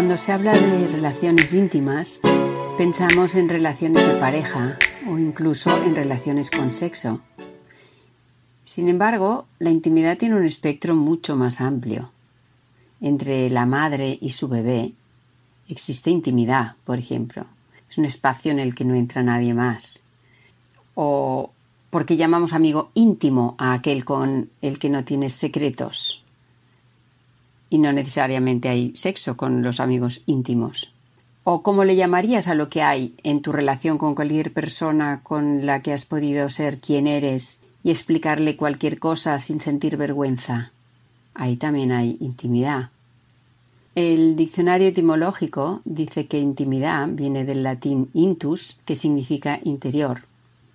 Cuando se habla de relaciones íntimas, pensamos en relaciones de pareja o incluso en relaciones con sexo. Sin embargo, la intimidad tiene un espectro mucho más amplio entre la madre y su bebé, existe intimidad, por ejemplo. Es un espacio en el que no entra nadie más. O porque llamamos amigo íntimo a aquel con el que no tienes secretos. Y no necesariamente hay sexo con los amigos íntimos. O cómo le llamarías a lo que hay en tu relación con cualquier persona con la que has podido ser quien eres y explicarle cualquier cosa sin sentir vergüenza ahí también hay intimidad. El diccionario etimológico dice que intimidad viene del latín intus, que significa interior,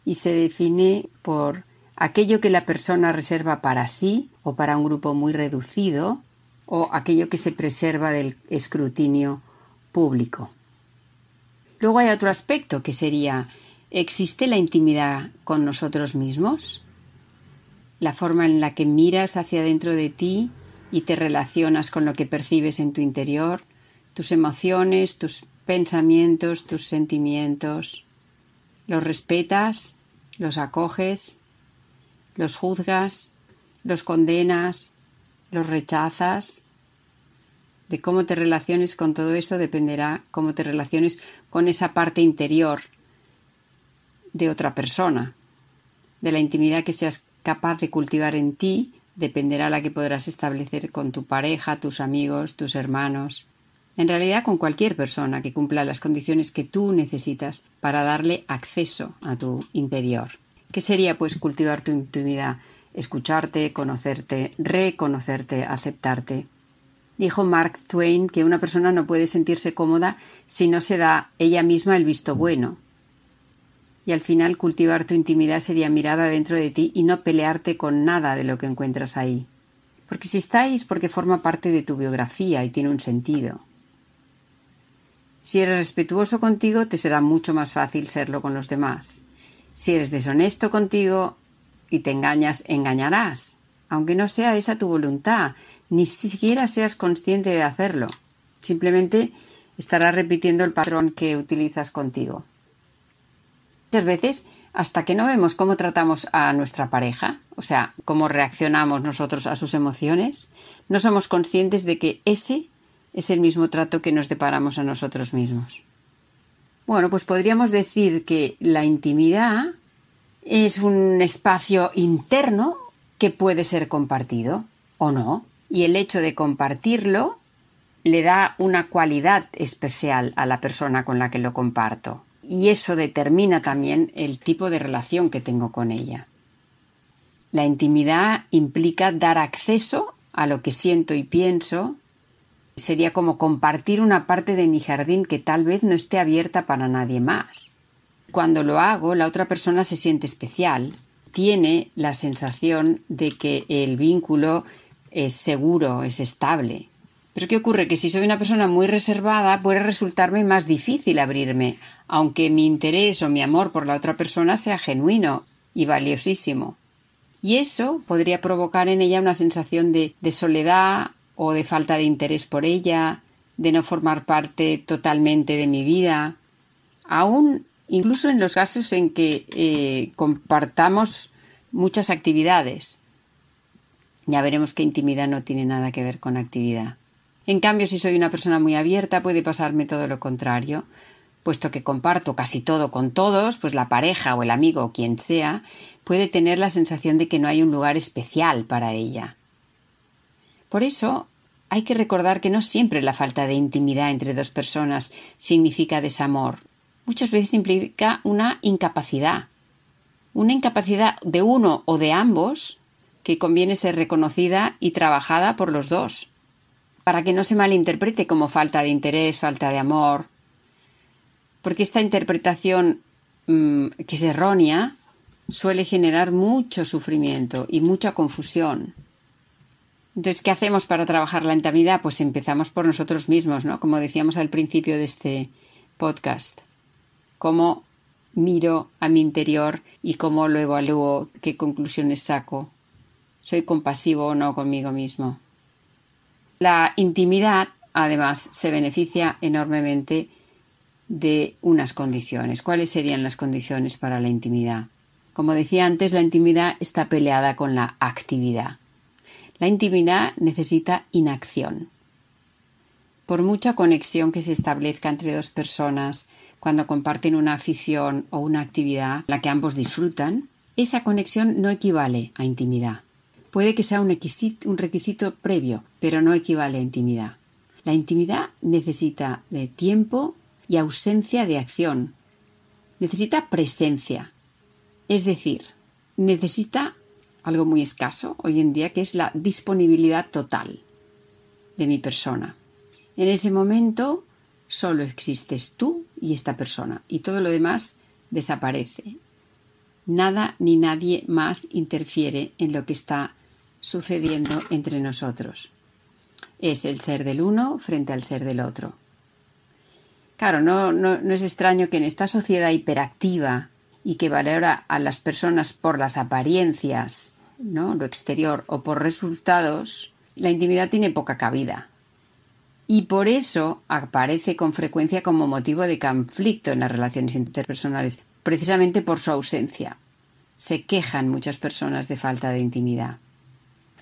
y se define por aquello que la persona reserva para sí o para un grupo muy reducido, o aquello que se preserva del escrutinio público. Luego hay otro aspecto que sería ¿existe la intimidad con nosotros mismos? la forma en la que miras hacia dentro de ti y te relacionas con lo que percibes en tu interior, tus emociones, tus pensamientos, tus sentimientos. Los respetas, los acoges, los juzgas, los condenas, los rechazas. De cómo te relaciones con todo eso dependerá cómo te relaciones con esa parte interior de otra persona, de la intimidad que seas capaz de cultivar en ti dependerá la que podrás establecer con tu pareja, tus amigos, tus hermanos, en realidad con cualquier persona que cumpla las condiciones que tú necesitas para darle acceso a tu interior. ¿Qué sería pues cultivar tu intimidad? Escucharte, conocerte, reconocerte, aceptarte. Dijo Mark Twain que una persona no puede sentirse cómoda si no se da ella misma el visto bueno, y al final cultivar tu intimidad sería mirar adentro de ti y no pelearte con nada de lo que encuentras ahí. Porque si estáis, porque forma parte de tu biografía y tiene un sentido. Si eres respetuoso contigo, te será mucho más fácil serlo con los demás. Si eres deshonesto contigo y te engañas, engañarás, aunque no sea esa tu voluntad, ni siquiera seas consciente de hacerlo. Simplemente estarás repitiendo el patrón que utilizas contigo. Muchas veces, hasta que no vemos cómo tratamos a nuestra pareja, o sea, cómo reaccionamos nosotros a sus emociones, no somos conscientes de que ese es el mismo trato que nos deparamos a nosotros mismos. Bueno, pues podríamos decir que la intimidad es un espacio interno que puede ser compartido o no, y el hecho de compartirlo le da una cualidad especial a la persona con la que lo comparto y eso determina también el tipo de relación que tengo con ella. La intimidad implica dar acceso a lo que siento y pienso. Sería como compartir una parte de mi jardín que tal vez no esté abierta para nadie más. Cuando lo hago, la otra persona se siente especial, tiene la sensación de que el vínculo es seguro, es estable, pero ¿qué ocurre? Que si soy una persona muy reservada puede resultarme más difícil abrirme, aunque mi interés o mi amor por la otra persona sea genuino y valiosísimo. Y eso podría provocar en ella una sensación de, soledad o de falta de interés por ella, de no formar parte totalmente de mi vida, aún incluso en los casos en que eh, compartamos muchas actividades. Ya veremos que intimidad no tiene nada que ver con actividad. En cambio, si soy una persona muy abierta, puede pasarme todo lo contrario. Puesto que comparto casi todo con todos, pues la pareja o el amigo o quien sea, puede tener la sensación de que no hay un lugar especial para ella. Por eso, hay que recordar que no siempre la falta de intimidad entre dos personas significa desamor. Muchas veces implica una incapacidad. Una incapacidad de uno o de ambos que conviene ser reconocida y trabajada por los dos, para que no se malinterprete como falta de interés, falta de amor, porque esta interpretación mm, que es errónea suele generar mucho sufrimiento y mucha confusión. Entonces, ¿qué hacemos para trabajar la intimidad? Pues empezamos por nosotros mismos, ¿no? Como decíamos al principio de este podcast. Cómo miro a mi interior y cómo lo evalúo, qué conclusiones saco. ¿Soy compasivo o no conmigo mismo? La intimidad, además, se beneficia enormemente de unas condiciones. ¿Cuáles serían las condiciones para la intimidad? Como decía antes, la intimidad está peleada con la actividad. La intimidad necesita inacción. Por mucha conexión que se establezca entre dos personas cuando comparten una afición o una actividad la que ambos disfrutan, esa conexión no equivale a intimidad. Puede que sea un requisito, previo, pero no equivale a intimidad. La intimidad necesita de tiempo y ausencia de acción. Necesita presencia. Es decir, necesita algo muy escaso hoy en día, que es la disponibilidad total de mi persona. En ese momento solo existes tú y esta persona y todo lo demás desaparece. Nada ni nadie más interfiere en lo que está sucediendo entre nosotros. Es el ser del uno frente al ser del otro. Claro, no, no, no es extraño que en esta sociedad hiperactiva y que valora a las personas por las apariencias ¿no? lo exterior o por resultados, la intimidad tiene poca cabida. Y por eso aparece con frecuencia como motivo de conflicto en las relaciones interpersonales, precisamente por su ausencia. Se quejan muchas personas de falta de intimidad.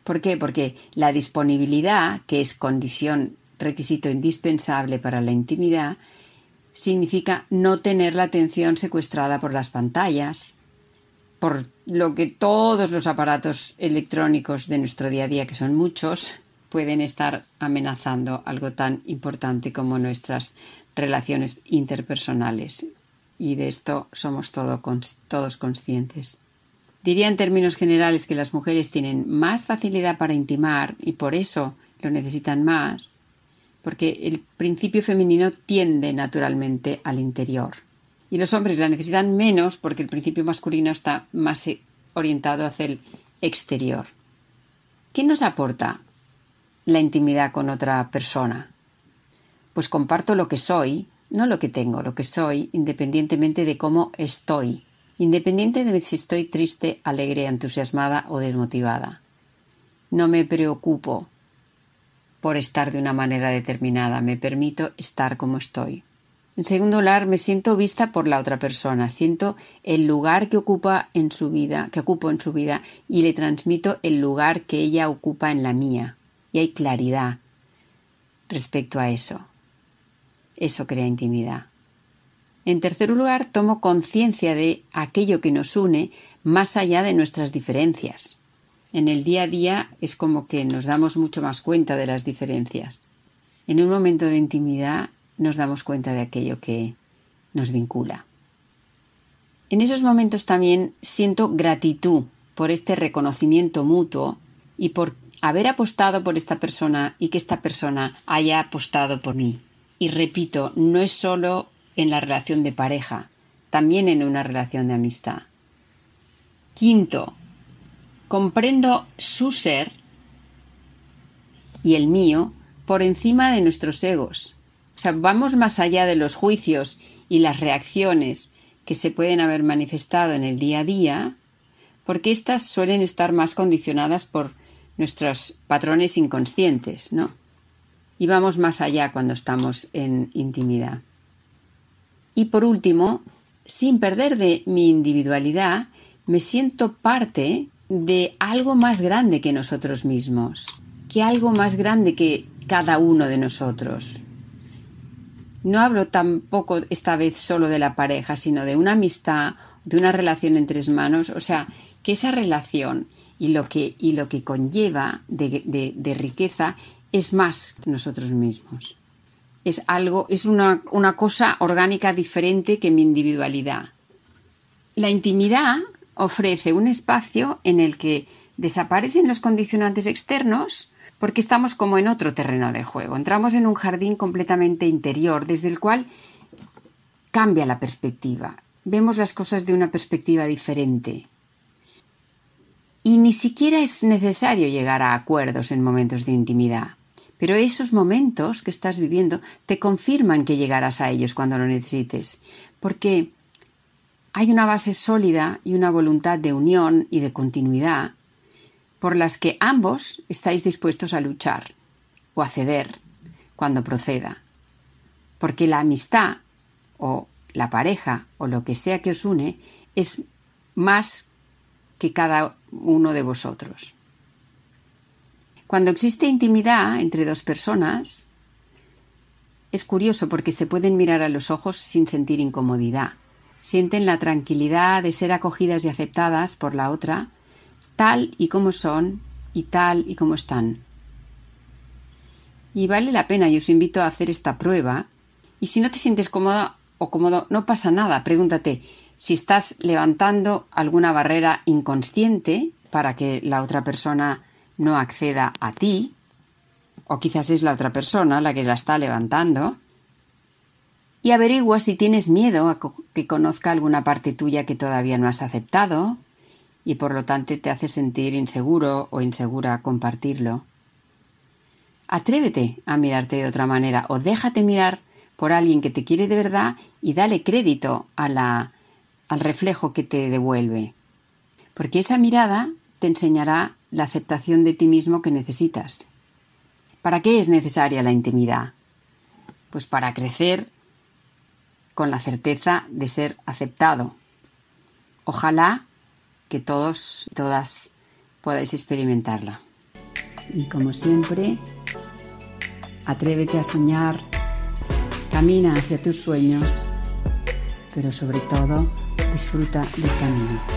¿Por qué? Porque la disponibilidad, que es condición, requisito indispensable para la intimidad, significa no tener la atención secuestrada por las pantallas, por lo que todos los aparatos electrónicos de nuestro día a día, que son muchos, pueden estar amenazando algo tan importante como nuestras relaciones interpersonales. Y de esto somos todos conscientes. Diría en términos generales que las mujeres tienen más facilidad para intimar y por eso lo necesitan más, porque el principio femenino tiende naturalmente al interior y los hombres la necesitan menos porque el principio masculino está más eh, orientado hacia el exterior. ¿Qué nos aporta la intimidad con otra persona? Pues comparto lo que soy, no lo que tengo, lo que soy, independientemente de cómo estoy, independiente de si estoy triste, alegre, entusiasmada o desmotivada. No me preocupo por estar de una manera determinada, me permito estar como estoy. En segundo lugar, me siento vista por la otra persona, siento el lugar que ocupa en su vida, que ocupo en su vida y le transmito el lugar que ella ocupa en la mía. Y hay claridad respecto a eso. Eso crea intimidad. En tercer lugar, tomo conciencia de aquello que nos une más allá de nuestras diferencias. En el día a día es como que nos damos mucho más cuenta de las diferencias. En un momento de intimidad nos damos cuenta de aquello que nos vincula. En esos momentos también siento gratitud por este reconocimiento mutuo y por haber apostado por esta persona y que esta persona haya apostado por mí. Y repito, no es solo en la relación de pareja, también en una relación de amistad. Quinto, comprendo su ser y el mío por encima de nuestros egos o sea, vamos más allá de los juicios y las reacciones que se pueden haber manifestado en el día a día, porque éstas suelen estar más condicionadas por nuestros patrones inconscientes, ¿no? Y vamos más allá cuando estamos en intimidad. Y por último, sin perder de mi individualidad, me siento parte de algo más grande que nosotros mismos, que algo más grande que cada uno de nosotros. No hablo tampoco esta vez solo de la pareja, sino de una amistad, de una relación entre hermanos, o sea, que esa relación y lo que, y lo que conlleva de, de, riqueza es más que nosotros mismos. Es algo, es una, una cosa orgánica diferente que mi individualidad. La intimidad ofrece un espacio en el que desaparecen los condicionantes externos porque estamos como en otro terreno de juego. Entramos en un jardín completamente interior desde el cual cambia la perspectiva. Vemos las cosas de una perspectiva diferente. Y ni siquiera es necesario llegar a acuerdos en momentos de intimidad. Pero esos momentos que estás viviendo te confirman que llegarás a ellos cuando lo necesites. Porque hay una base sólida y una voluntad de unión y de continuidad por las que ambos estáis dispuestos a luchar o a ceder cuando proceda. Porque la amistad o la pareja o lo que sea que os une es más que cada uno de vosotros. Cuando existe intimidad entre dos personas, es curioso porque se pueden mirar a los ojos sin sentir incomodidad. Sienten la tranquilidad de ser acogidas y aceptadas por la otra tal y como son y tal y como están. Y vale la pena, y os invito a hacer esta prueba. Y si no te sientes cómoda o cómodo, no pasa nada. Pregúntate si estás levantando alguna barrera inconsciente para que la otra persona no acceda a ti, o quizás es la otra persona la que la está levantando, y averigua si tienes miedo a que conozca alguna parte tuya que todavía no has aceptado, y por lo tanto te hace sentir inseguro o insegura compartirlo. Atrévete a mirarte de otra manera o déjate mirar por alguien que te quiere de verdad y dale crédito a la, al reflejo que te devuelve. Porque esa mirada te enseñará la aceptación de ti mismo que necesitas. ¿Para qué es necesaria la intimidad? Pues para crecer con la certeza de ser aceptado. Ojalá que todos y todas podáis experimentarla. Y como siempre, atrévete a soñar, camina hacia tus sueños, pero sobre todo disfruta del camino.